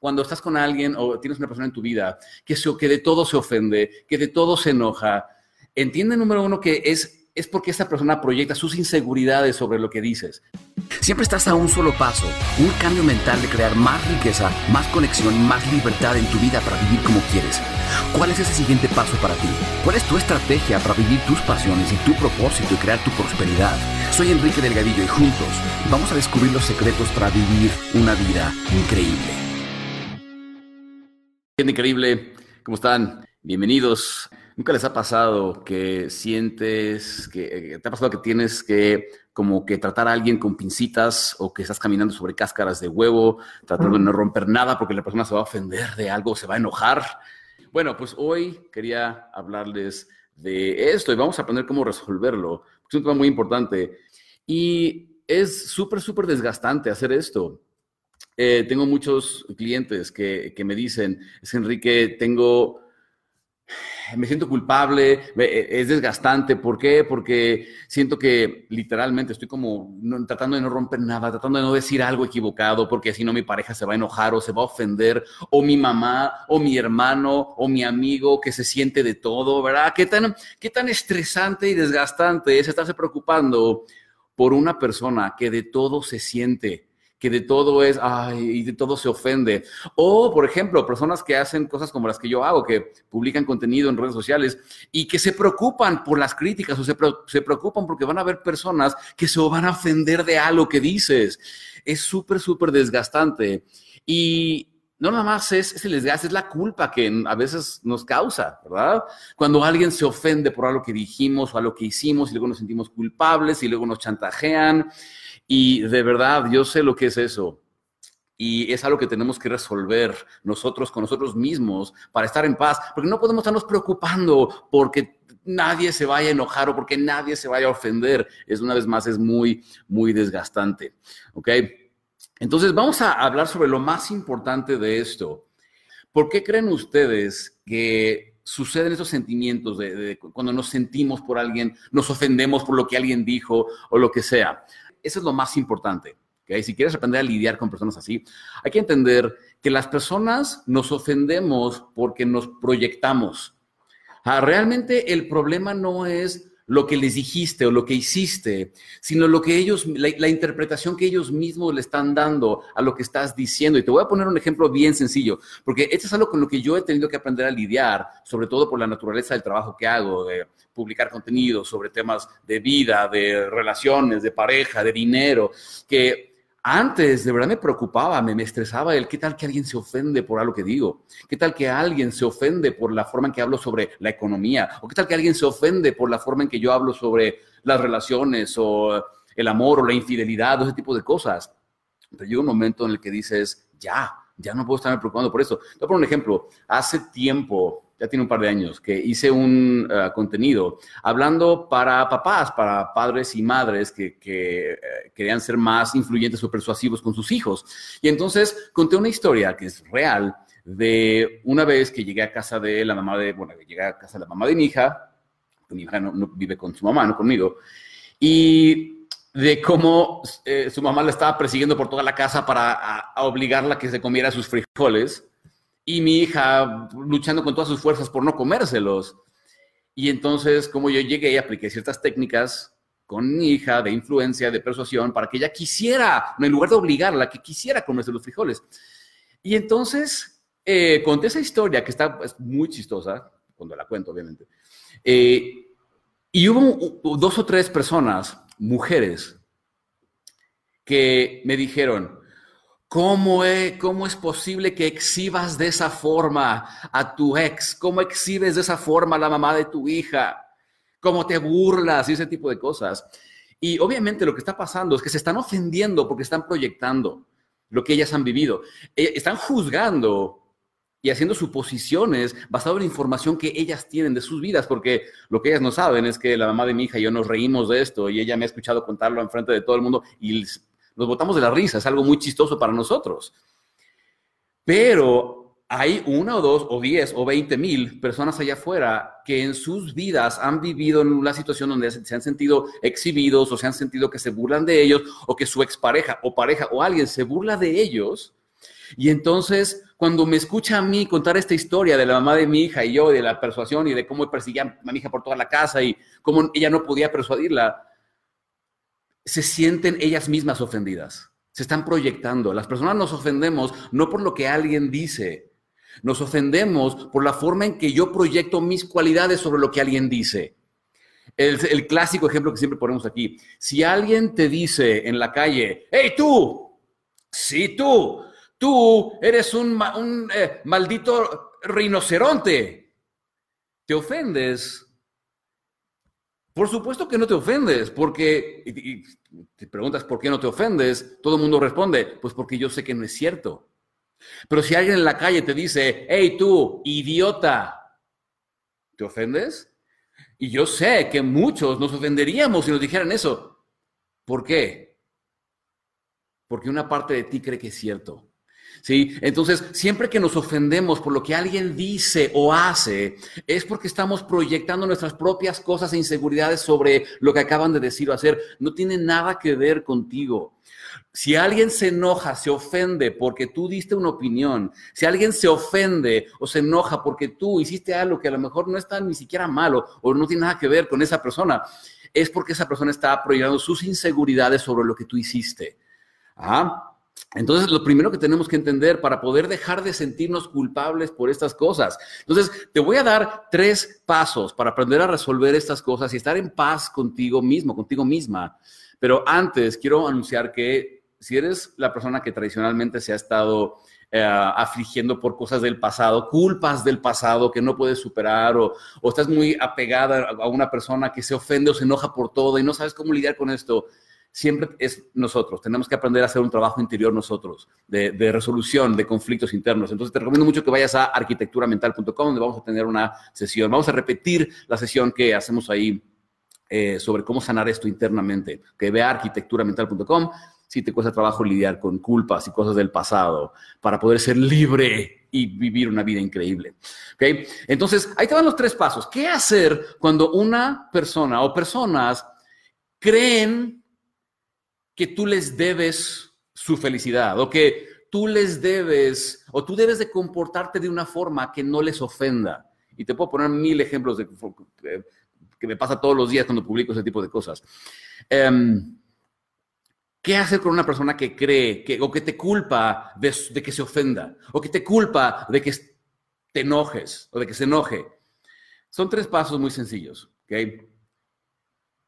cuando estás con alguien o tienes una persona en tu vida que, se, que de todo se ofende, que de todo se enoja, entiende, número uno, que es es porque esta persona proyecta sus inseguridades sobre lo que dices. Siempre estás a un solo paso, un cambio mental de crear más riqueza, más conexión y más libertad en tu vida para vivir como quieres. ¿Cuál es ese siguiente paso para ti? ¿Cuál es tu estrategia para vivir tus pasiones y tu propósito y crear tu prosperidad? Soy Enrique Delgadillo y juntos vamos a descubrir los secretos para vivir una vida increíble. Increíble, ¿cómo están? Bienvenidos ¿Nunca les ha pasado que sientes, que eh, te ha pasado que tienes que como que tratar a alguien con pincitas o que estás caminando sobre cáscaras de huevo, tratando de no romper nada porque la persona se va a ofender de algo, se va a enojar? Bueno, pues hoy quería hablarles de esto y vamos a aprender cómo resolverlo. Es un tema muy importante y es súper, súper desgastante hacer esto. Eh, tengo muchos clientes que, que me dicen, es Enrique, tengo me siento culpable, e, es desgastante. ¿Por qué? Porque siento que literalmente estoy como tratando de no romper nada, tratando de no decir algo equivocado, porque si no mi pareja se va a enojar o se va a ofender, o mi mamá, o mi hermano, o mi amigo que se siente de todo, ¿verdad? ¿Qué tan, qué tan estresante y desgastante es estarse preocupando por una persona que de todo se siente? Que de todo es, ay, y de todo se ofende. O, por ejemplo, personas que hacen cosas como las que yo hago, que publican contenido en redes sociales y que se preocupan por las críticas o se, se preocupan porque van a haber personas que se van a ofender de algo que dices. Es súper, súper desgastante. Y no nada más es, es, el desgaste, es la culpa que a veces nos causa, ¿verdad? Cuando alguien se ofende por algo que dijimos o algo que hicimos y luego nos sentimos culpables y luego nos chantajean y de verdad, yo sé lo que es eso. Y es algo que tenemos que resolver nosotros con nosotros mismos para estar en paz, porque no podemos estarnos preocupando porque nadie se vaya a enojar o porque nadie se vaya a ofender. Es una vez más, es muy, muy desgastante. ¿Ok? Entonces vamos a hablar sobre lo más importante de esto. ¿Por qué creen ustedes que suceden esos sentimientos de, cuando nos sentimos por alguien, nos ofendemos por lo que alguien dijo o lo que sea? eso es lo más importante. ¿okay? Si quieres aprender a lidiar con personas así, hay que entender que las personas nos ofendemos porque nos proyectamos. Ah, realmente el problema no es lo que les dijiste o lo que hiciste, sino lo que ellos, la, interpretación que ellos mismos le están dando a lo que estás diciendo. Y te voy a poner un ejemplo bien sencillo, porque esto es algo con lo que yo he tenido que aprender a lidiar, sobre todo por la naturaleza del trabajo que hago, de publicar contenido sobre temas de vida, de relaciones, de pareja, de dinero, que antes de verdad me preocupaba, me, estresaba el qué tal que alguien se ofende por algo que digo, qué tal que alguien se ofende por la forma en que hablo sobre la economía, o qué tal que alguien se ofende por la forma en que yo hablo sobre las relaciones o el amor o la infidelidad o ese tipo de cosas. Pero llega un momento en el que dices, ya, ya no puedo estarme preocupando por eso. Te voy un ejemplo. Hace tiempo, ya tiene un par de años, que hice un eh, contenido hablando para papás, para padres y madres que, eh, querían ser más influyentes o persuasivos con sus hijos. Y entonces conté una historia que es real de una vez que llegué a casa de la mamá de, bueno, llegué a casa de la mamá de mi hija, mi hija no, vive con su mamá, no conmigo, y de cómo eh, su mamá la estaba persiguiendo por toda la casa para obligarla a que se comiera sus frijoles y mi hija luchando con todas sus fuerzas por no comérselos. Y entonces, como yo llegué y apliqué ciertas técnicas con mi hija de influencia, de persuasión, para que ella quisiera, en lugar de obligarla, que quisiera comerse los frijoles. Y entonces eh, conté esa historia que está muy chistosa, cuando la cuento, obviamente. Eh, y hubo dos o tres personas, mujeres, que me dijeron, ¿Cómo es, ¿Cómo es posible que exhibas de esa forma a tu ex? ¿Cómo exhibes de esa forma a la mamá de tu hija? ¿Cómo te burlas y ese tipo de cosas? Y obviamente lo que está pasando es que se están ofendiendo porque están proyectando lo que ellas han vivido. Eh, están juzgando y haciendo suposiciones basado en información que ellas tienen de sus vidas, porque lo que ellas no saben es que la mamá de mi hija y yo nos reímos de esto y ella me ha escuchado contarlo en frente de todo el mundo y nos botamos de la risa, es algo muy chistoso para nosotros. Pero hay una o dos o diez o veinte mil personas allá afuera que en sus vidas han vivido en una situación donde se han sentido exhibidos o se han sentido que se burlan de ellos o que su expareja o pareja o alguien se burla de ellos Y entonces, cuando me escucha a mí contar esta historia de la mamá de mi hija y yo, de la persuasión y de cómo perseguía a mi hija por toda la casa y cómo ella no podía persuadirla, se sienten ellas mismas ofendidas. Se están proyectando. Las personas nos ofendemos no por lo que alguien dice, nos ofendemos por la forma en que yo proyecto mis cualidades sobre lo que alguien dice. El, clásico ejemplo que siempre ponemos aquí. Si alguien te dice en la calle, hey tú, sí tú, tú eres un, un eh, maldito rinoceronte, te ofendes. Por supuesto que no te ofendes, porque y, te preguntas por qué no te ofendes, todo el mundo responde, pues porque yo sé que no es cierto. Pero si alguien en la calle te dice, hey tú, idiota, ¿te ofendes? Y yo sé que muchos nos ofenderíamos si nos dijeran eso. ¿Por qué? Porque una parte de ti cree que es cierto. ¿Sí? Entonces, siempre que nos ofendemos por lo que alguien dice o hace, es porque estamos proyectando nuestras propias cosas e inseguridades sobre lo que acaban de decir o hacer. No tiene nada que ver contigo. Si alguien se enoja, se ofende porque tú diste una opinión, si alguien se ofende o se enoja porque tú hiciste algo que a lo mejor no está ni siquiera malo o no tiene nada que ver con esa persona, es porque esa persona está proyectando sus inseguridades sobre lo que tú hiciste. Ajá. Entonces, lo primero que tenemos que entender para poder dejar de sentirnos culpables por estas cosas. Entonces, te voy a dar tres pasos para aprender a resolver estas cosas y estar en paz contigo mismo, contigo misma. Pero antes, quiero anunciar que si eres la persona que tradicionalmente se ha estado eh, afligiendo por cosas del pasado, culpas del pasado que no puedes superar o, o estás muy apegada a una persona que se ofende o se enoja por todo y no sabes cómo lidiar con esto, siempre es nosotros. Tenemos que aprender a hacer un trabajo interior nosotros, de, resolución de conflictos internos. Entonces, te recomiendo mucho que vayas a arquitecturamental.com, donde vamos a tener una sesión. Vamos a repetir la sesión que hacemos ahí eh, sobre cómo sanar esto internamente. Que vea arquitecturamental.com si te cuesta trabajo lidiar con culpas y cosas del pasado para poder ser libre y vivir una vida increíble. ¿Okay? Entonces, ahí te van los tres pasos. ¿Qué hacer cuando una persona o personas creen que tú les debes su felicidad o que tú les debes o tú debes de comportarte de una forma que no les ofenda. Y te puedo poner mil ejemplos de que me pasa todos los días cuando publico ese tipo de cosas. Um, ¿Qué hacer con una persona que cree que, o que te culpa de, de, que se ofenda o que te culpa de que te enojes o de que se enoje? Son tres pasos muy sencillos. ¿okay?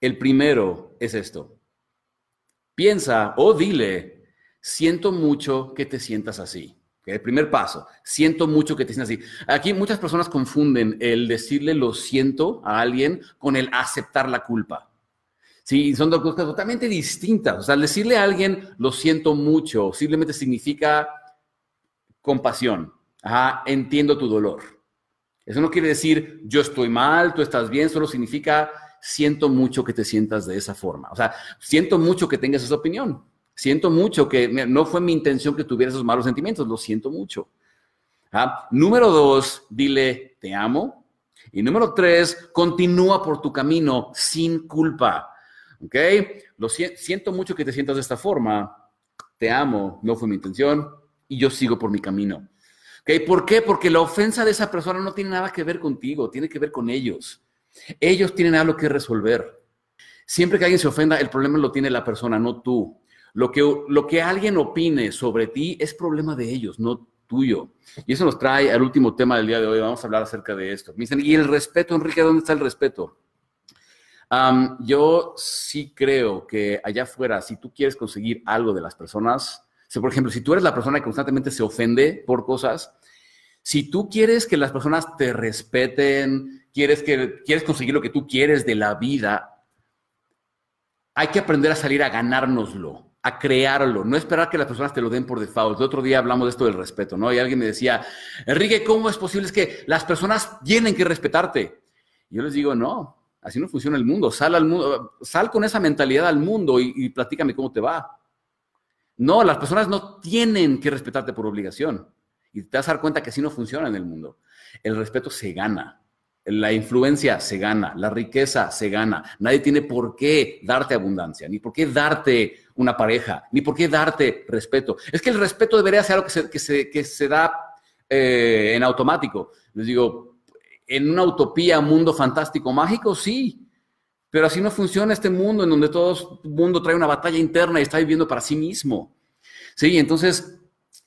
El primero es esto. Piensa o dile, siento mucho que te sientas así. El primer paso, siento mucho que te sientas así. Aquí muchas personas confunden el decirle lo siento a alguien con el aceptar la culpa. Sí, son dos cosas totalmente distintas. O sea, decirle a alguien lo siento mucho simplemente significa compasión. Ajá, entiendo tu dolor. Eso no quiere decir yo estoy mal, tú estás bien, solo significa siento mucho que te sientas de esa forma. O sea, siento mucho que tengas esa opinión. Siento mucho que no fue mi intención que tuvieras esos malos sentimientos. Lo siento mucho. ¿Ah? Número dos, dile, te amo. Y número tres, continúa por tu camino sin culpa. ¿Ok? Lo siento mucho que te sientas de esta forma. Te amo, no fue mi intención y yo sigo por mi camino. ¿Ok? ¿Por qué? Porque la ofensa de esa persona no tiene nada que ver contigo, tiene que ver con ellos. Ellos tienen algo que resolver. Siempre que alguien se ofenda, el problema lo tiene la persona, no tú. Lo que, lo que alguien opine sobre ti es problema de ellos, no tuyo. Y eso nos trae al último tema del día de hoy. Vamos a hablar acerca de esto. Me ¿y el respeto, Enrique? ¿Dónde está el respeto? Yo sí creo que allá afuera, si tú quieres conseguir algo de las personas, si, por ejemplo, si tú eres la persona que constantemente se ofende por cosas, si tú quieres que las personas te respeten, quieres, que, quieres conseguir lo que tú quieres de la vida, hay que aprender a salir a ganárnoslo, a crearlo, no esperar que las personas te lo den por default. El otro día hablamos de esto del respeto, ¿no? Y alguien me decía, Enrique, ¿cómo es posible que las personas tienen que respetarte? Y yo les digo, no, así no funciona el mundo. Sal, al mundo, sal con esa mentalidad al mundo y, y platícame cómo te va. No, las personas no tienen que respetarte por obligación. Y te vas a dar cuenta que así no funciona en el mundo. El respeto se gana. La influencia se gana, la riqueza se gana. Nadie tiene por qué darte abundancia, ni por qué darte una pareja, ni por qué darte respeto. Es que el respeto debería ser algo que se, que se, que se da eh, en automático. Les digo, en una utopía, un mundo fantástico, mágico, sí. Pero así no funciona este mundo en donde todo mundo trae una batalla interna y está viviendo para sí mismo. Sí, entonces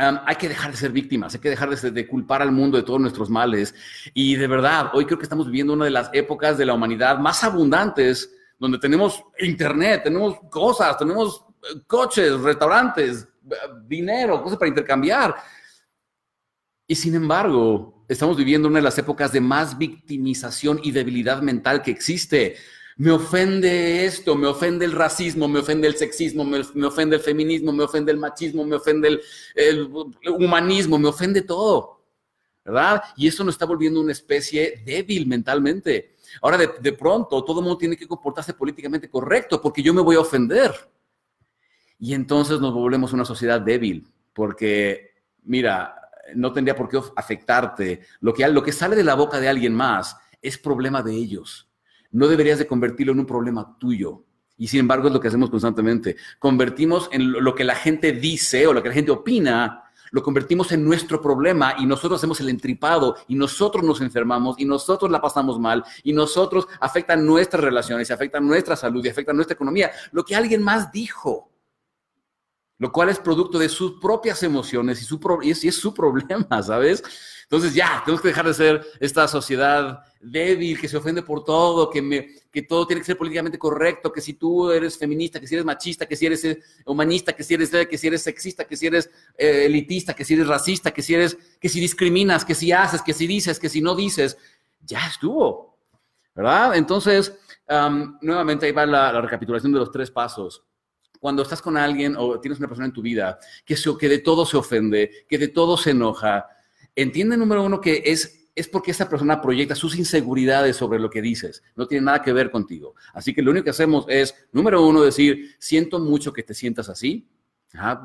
hay que dejar de ser víctimas, hay que dejar de, de, culpar al mundo de todos nuestros males. Y de verdad, hoy creo que estamos viviendo una de las épocas de la humanidad más abundantes, donde tenemos internet, tenemos cosas, tenemos eh, coches, restaurantes, eh, dinero, cosas para intercambiar. Y sin embargo, estamos viviendo una de las épocas de más victimización y debilidad mental que existe me ofende esto, me ofende el racismo, me ofende el sexismo, me, ofende el feminismo, me ofende el machismo, me ofende el, humanismo, me ofende todo, ¿verdad? Y eso nos está volviendo una especie débil mentalmente. Ahora, de, pronto, todo el mundo tiene que comportarse políticamente correcto porque yo me voy a ofender. Y entonces nos volvemos una sociedad débil, porque, mira, no tendría por qué afectarte. Lo que, lo que sale de la boca de alguien más es problema de ellos no deberías de convertirlo en un problema tuyo. Y sin embargo es lo que hacemos constantemente. Convertimos en lo que la gente dice o lo que la gente opina, lo convertimos en nuestro problema y nosotros hacemos el entripado y nosotros nos enfermamos y nosotros la pasamos mal y nosotros afectan nuestras relaciones, afectan nuestra salud y afectan nuestra economía. Lo que alguien más dijo lo cual es producto de sus propias emociones y, su y, es, su problema, ¿sabes? Entonces ya, tenemos que dejar de ser esta sociedad débil que se ofende por todo, que, me, que todo tiene que ser políticamente correcto, que si tú eres feminista, que si eres machista, que si eres eh, humanista, que si eres, que si eres sexista, que si eres eh, elitista, que si eres racista, que si eres, que si discriminas, que si haces, que si dices, que si no dices, ya estuvo, ¿verdad? Entonces, nuevamente ahí va la recapitulación de los tres pasos cuando estás con alguien o tienes una persona en tu vida que, se, que de todo se ofende, que de todo se enoja, entiende, número uno, que es, es porque esa persona proyecta sus inseguridades sobre lo que dices. No tiene nada que ver contigo. Así que lo único que hacemos es, número uno, decir, siento mucho que te sientas así.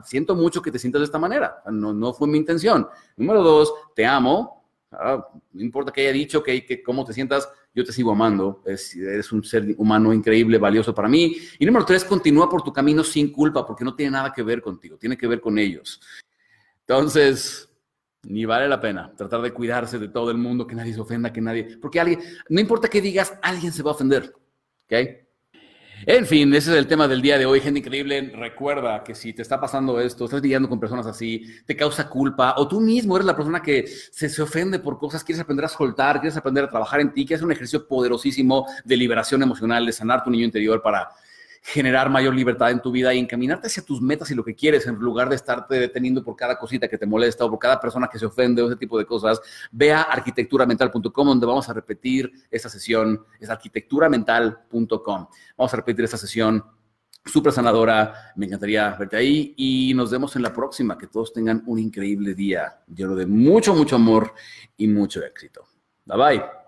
siento mucho que te sientas de esta manera. No, no fue mi intención. Número dos, te amo. No importa que haya dicho que, que cómo te sientas, yo te sigo amando, es, eres un ser humano increíble, valioso para mí. Y número tres, continúa por tu camino sin culpa, porque no tiene nada que ver contigo, tiene que ver con ellos. Entonces, ni vale la pena tratar de cuidarse de todo el mundo, que nadie se ofenda, que nadie, porque alguien, no importa qué digas, alguien se va a ofender, ¿ok? En fin, ese es el tema del día de hoy, gente increíble. Recuerda que si te está pasando esto, estás lidiando con personas así, te causa culpa, o tú mismo eres la persona que se, se ofende por cosas, quieres aprender a soltar, quieres aprender a trabajar en ti, quieres hacer un ejercicio poderosísimo de liberación emocional, de sanar tu niño interior para generar mayor libertad en tu vida y encaminarte hacia tus metas y lo que quieres, en lugar de estarte deteniendo por cada cosita que te molesta o por cada persona que se ofende o ese tipo de cosas, ve a arquitecturamental.com donde vamos a repetir esta sesión, es arquitecturamental.com. Vamos a repetir esta sesión súper sanadora, me encantaría verte ahí y nos vemos en la próxima, que todos tengan un increíble día lleno de mucho, mucho amor y mucho éxito. Bye bye.